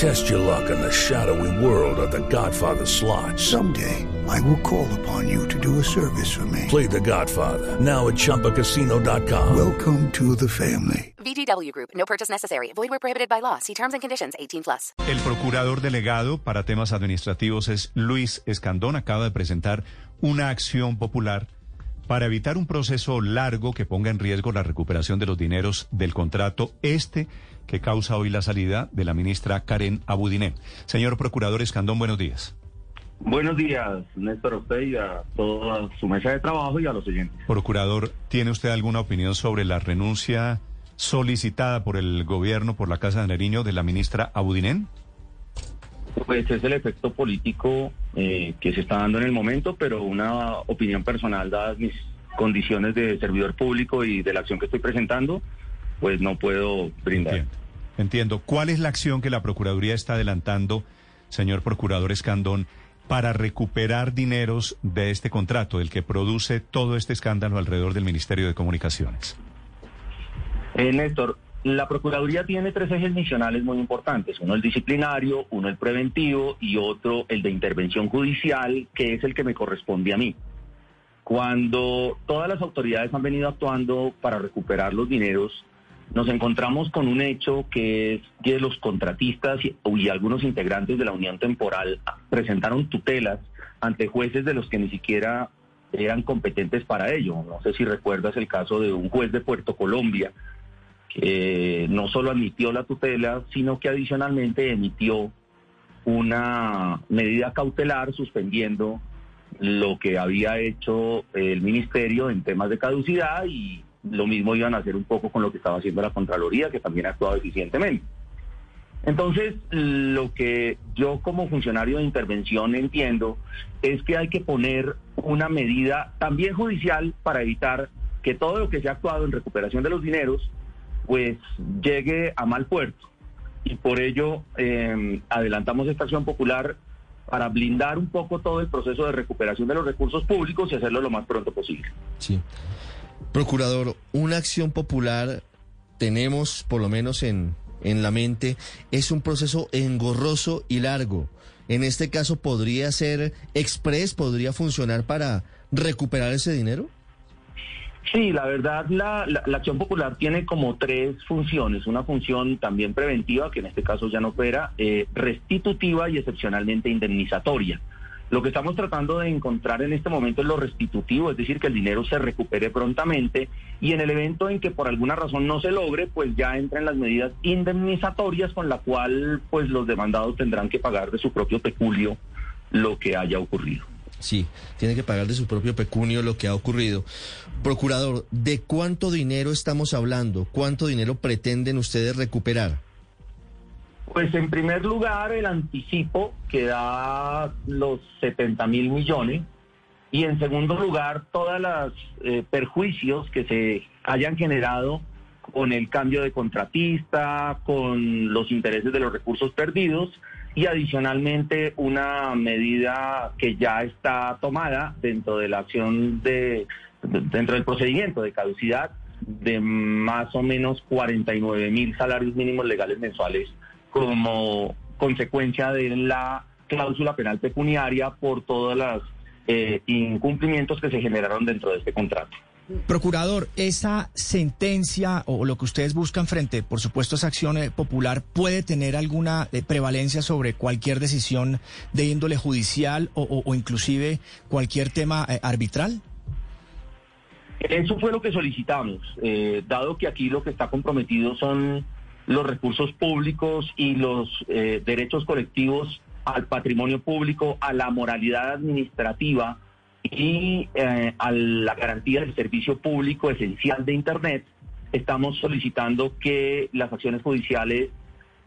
Test your luck in the shadowy world of The Godfather slot. Someday, I will call upon you to do a service for me. Play The Godfather now at ChumbaCasino.com. Welcome to the family. VGW Group. No purchase necessary. Void where prohibited by law. See terms and conditions. 18 plus. El procurador delegado para temas administrativos es Luis Escandón. Acaba de presentar una acción popular para evitar un proceso largo que ponga en riesgo la recuperación de los dineros del contrato este que causa hoy la salida de la ministra Karen Abudiné. Señor procurador Escandón, buenos días. Buenos días, Néstor, a usted y a toda su mesa de trabajo y a los oyentes. Procurador, ¿tiene usted alguna opinión sobre la renuncia solicitada por el gobierno, por la Casa de Nariño, de la ministra Abudinen? Pues es el efecto político eh, que se está dando en el momento, pero una opinión personal, dadas mis condiciones de servidor público y de la acción que estoy presentando, pues no puedo brindar. Entiendo. Entiendo. ¿Cuál es la acción que la Procuraduría está adelantando, señor Procurador Escandón, para recuperar dineros de este contrato, del que produce todo este escándalo alrededor del Ministerio de Comunicaciones? Eh, Néstor, la Procuraduría tiene tres ejes misionales muy importantes. Uno el disciplinario, uno el preventivo y otro el de intervención judicial, que es el que me corresponde a mí. Cuando todas las autoridades han venido actuando para recuperar los dineros, nos encontramos con un hecho que es que los contratistas y, algunos integrantes de la unión temporal presentaron tutelas ante jueces de los que ni siquiera eran competentes para ello. No sé si recuerdas el caso de un juez de Puerto Colombia que no solo admitió la tutela, sino que adicionalmente emitió una medida cautelar suspendiendo lo que había hecho el ministerio en temas de caducidad y lo mismo iban a hacer un poco con lo que estaba haciendo la Contraloría, que también ha actuado eficientemente. Entonces, lo que yo como funcionario de intervención entiendo es que hay que poner una medida también judicial para evitar que todo lo que se ha actuado en recuperación de los dineros, pues llegue a mal puerto. Y por ello eh, adelantamos esta acción popular para blindar un poco todo el proceso de recuperación de los recursos públicos y hacerlo lo más pronto posible. Sí. Procurador, una acción popular tenemos, por lo menos en, en la mente, es un proceso engorroso y largo. En este caso, ¿podría ser express? ¿Podría funcionar para recuperar ese dinero? Sí, la verdad, la, la, acción popular tiene como tres funciones. Una función también preventiva, que en este caso ya no opera, eh, restitutiva y excepcionalmente indemnizatoria. Lo que estamos tratando de encontrar en este momento es lo restitutivo, es decir, que el dinero se recupere prontamente y en el evento en que por alguna razón no se logre, pues ya entran las medidas indemnizatorias con la cual pues los demandados tendrán que pagar de su propio peculio lo que haya ocurrido. Sí, tiene que pagar de su propio pecunio lo que ha ocurrido. Procurador, ¿de cuánto dinero estamos hablando? ¿Cuánto dinero pretenden ustedes recuperar? Pues en primer lugar el anticipo que da los 70 mil millones y en segundo lugar todos los eh, perjuicios que se hayan generado con el cambio de contratista, con los intereses de los recursos perdidos y adicionalmente una medida que ya está tomada dentro de la acción de dentro del procedimiento de caducidad de más o menos 49 mil salarios mínimos legales mensuales como consecuencia de la cláusula penal pecuniaria por todos los eh, incumplimientos que se generaron dentro de este contrato. Procurador, esa sentencia o lo que ustedes buscan frente, por supuesto, esa acción eh, popular, ¿puede tener alguna eh, prevalencia sobre cualquier decisión de índole judicial o, inclusive cualquier tema eh, arbitral? Eso fue lo que solicitamos, dado que aquí lo que está comprometido son los recursos públicos y los derechos colectivos al patrimonio público, a la moralidad administrativa y eh, a la garantía del servicio público esencial de Internet, estamos solicitando que las acciones judiciales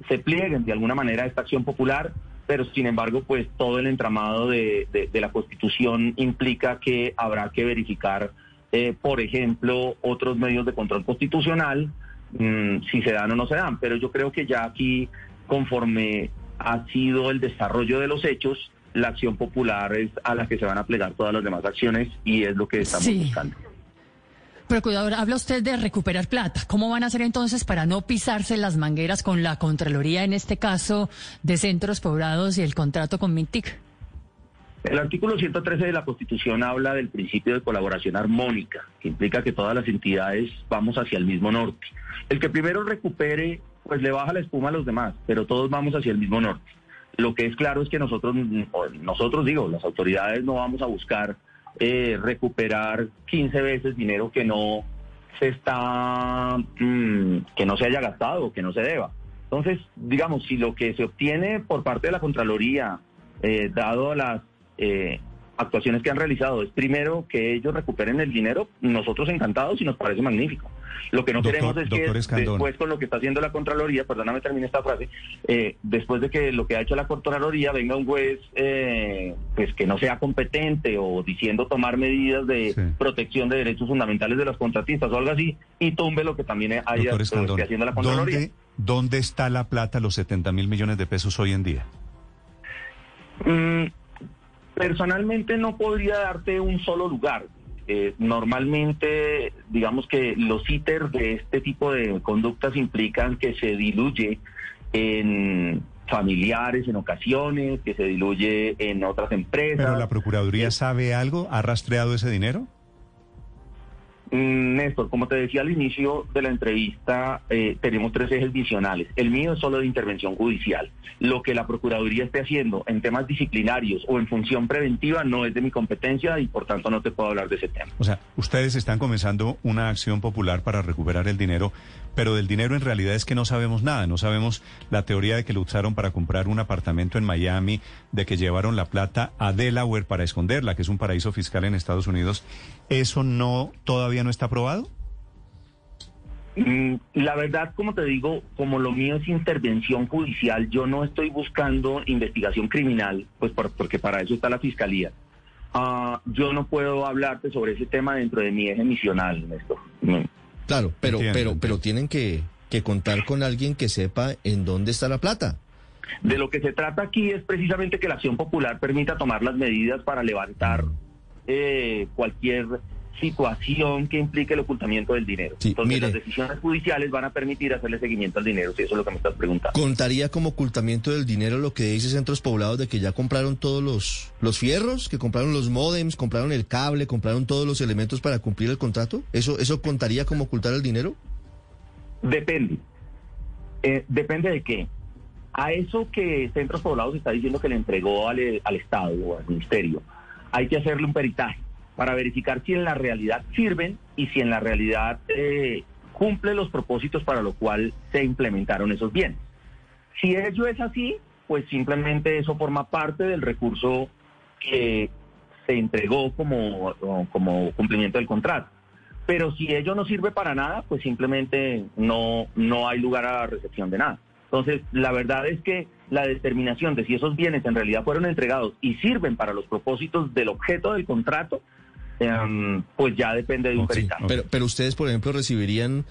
se plieguen de alguna manera a esta acción popular, pero sin embargo, pues todo el entramado de, de, la Constitución implica que habrá que verificar, eh, por ejemplo, otros medios de control constitucional mm, si se dan o no se dan. Pero yo creo que ya aquí, conforme ha sido el desarrollo de los hechos, la acción popular es a la que se van a plegar todas las demás acciones y es lo que estamos Sí. buscando. Procurador, habla usted de recuperar plata. ¿Cómo van a hacer entonces para no pisarse las mangueras con la Contraloría, en este caso, de centros poblados y el contrato con Mintic? El artículo 113 de la Constitución habla del principio de colaboración armónica, que implica que todas las entidades vamos hacia el mismo norte. El que primero recupere, pues le baja la espuma a los demás, pero todos vamos hacia el mismo norte. Lo que es claro es que nosotros, nosotros digo, las autoridades no vamos a buscar eh, recuperar 15 veces dinero que no se está, mm, que no se haya gastado que no se deba. Entonces, digamos, si lo que se obtiene por parte de la Contraloría, eh, dado las eh, actuaciones que han realizado, es primero que ellos recuperen el dinero, nosotros encantados y nos parece magnífico. Lo que no Doctor- queremos es que Escandón. después con lo que está haciendo la Contraloría, perdóname termine esta frase, eh, después de que lo que ha hecho la Contraloría venga un juez eh, pues que no sea competente o diciendo tomar medidas de Sí. protección de derechos fundamentales de los contratistas o algo así y tumbe lo que también haya Doctor Escandón, que haciendo la Contraloría. ¿dónde, ¿dónde está la plata, los 70 mil millones de pesos hoy en día? Mm, personalmente no podría darte un solo lugar. Eh, normalmente, digamos que los ítems de este tipo de conductas implican que se diluye en familiares en ocasiones, que se diluye en otras empresas. ¿Pero la Procuraduría sabe algo? ¿Ha rastreado ese dinero? Mm, Néstor, como te decía al inicio de la entrevista, eh, tenemos tres ejes visionales. El mío es solo de intervención judicial. Lo que la Procuraduría esté haciendo en temas disciplinarios o en función preventiva no es de mi competencia y por tanto no te puedo hablar de ese tema. O sea, ustedes están comenzando una acción popular para recuperar el dinero, pero del dinero en realidad es que no sabemos nada. No sabemos la teoría de que lo usaron para comprar un apartamento en Miami, de que llevaron la plata a Delaware para esconderla, que es un paraíso fiscal en Estados Unidos. ¿Eso no todavía no está aprobado? Mm, La verdad, como te digo, como lo mío es intervención judicial, yo no estoy buscando investigación criminal, pues por- porque para eso está la fiscalía. Ah, yo no puedo hablarte sobre ese tema dentro de mi eje misional, Néstor. Mm. Claro, pero, Entiendo, pero, entiendo. pero tienen que, que contar con alguien que sepa en dónde está la plata. De lo que se trata aquí es precisamente que la acción popular permita tomar las medidas para levantar eh, cualquier situación que implique el ocultamiento del dinero. Sí, Entonces mire. las decisiones judiciales van a permitir hacerle seguimiento al dinero, si eso es lo que me estás preguntando. ¿Contaría como ocultamiento del dinero lo que dice Centros Poblados de que ya compraron todos los, los fierros, que compraron los módems, compraron el cable, compraron todos los elementos para cumplir el contrato? ¿Eso, eso contaría como ocultar el dinero? Depende. Eh, depende de qué. A eso que Centros Poblados está diciendo que le entregó al, al Estado o al Ministerio, hay que hacerle un peritaje para verificar si en la realidad sirven y si en la realidad eh, cumple los propósitos para lo cual se implementaron esos bienes. Si ello es así, pues simplemente eso forma parte del recurso que se entregó como, como cumplimiento del contrato. Pero si ello no sirve para nada, pues simplemente no, no hay lugar a la recepción de nada. Entonces, la verdad es que la determinación de si esos bienes en realidad fueron entregados y sirven para los propósitos del objeto del contrato, em, pues ya depende de un peritaje. Pero, pero ustedes, por ejemplo, recibirían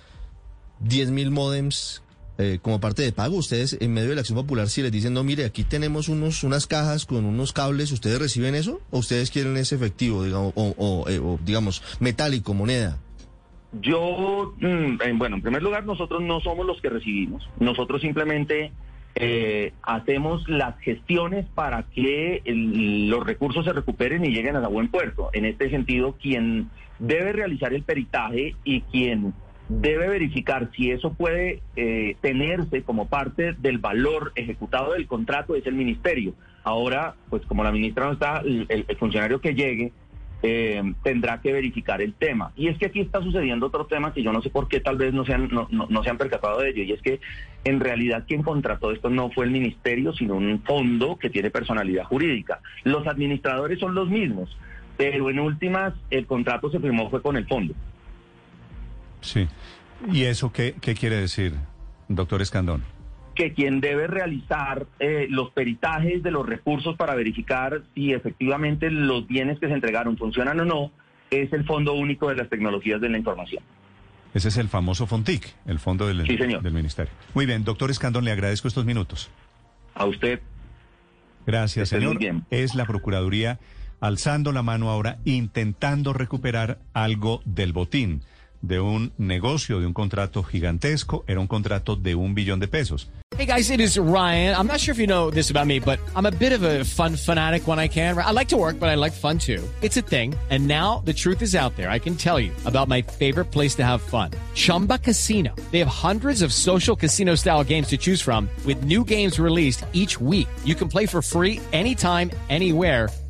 10 mil módems eh, como parte de pago. Ustedes, en medio de la acción popular, si les dicen, no, mire, aquí tenemos unos, unas cajas con unos cables, ¿ustedes reciben eso? ¿O ustedes quieren ese efectivo, digamos, o, o, eh, o, digamos, metálico, moneda? Yo, mm, eh, bueno, en primer lugar, nosotros no somos los que recibimos. Nosotros simplemente eh, hacemos las gestiones para que el- los recursos se recuperen y lleguen a buen puerto. En este sentido, quien debe realizar el peritaje y quien debe verificar si eso puede eh, tenerse como parte del valor ejecutado del contrato es el ministerio. Ahora, pues como la ministra no está, el- el funcionario que llegue eh, tendrá que verificar el tema. Y es que aquí está sucediendo otro tema que yo no sé por qué tal vez no se han, no, no- no se han percatado de ello, y es que en realidad quien contrató esto no fue el ministerio, sino un fondo que tiene personalidad jurídica. Los administradores son los mismos, pero en últimas el contrato se firmó fue con el fondo. Sí. ¿Y eso qué, qué quiere decir, doctor Escandón? Que quien debe realizar eh, los peritajes de los recursos para verificar si efectivamente los bienes que se entregaron funcionan o no es el Fondo Único de las Tecnologías de la Información. Ese es el famoso FONTIC, el fondo del, Sí, señor. del ministerio. Muy bien, doctor Escandón, le agradezco estos minutos. A usted, Gracias, esté señor. bien. Es la Procuraduría alzando la mano ahora, intentando recuperar algo del botín, de un negocio, de un contrato gigantesco. Era un contrato de un billón de pesos. Hey guys, it is Ryan. I'm not sure if you know this about me, but I'm a bit of a fun fanatic when I can. I like to work, but I like fun too. It's a thing. And now the truth is out there. I can tell you about my favorite place to have fun. Chumba Casino. They have hundreds of social casino style games to choose from with new games released each week. You can play for free anytime, anywhere.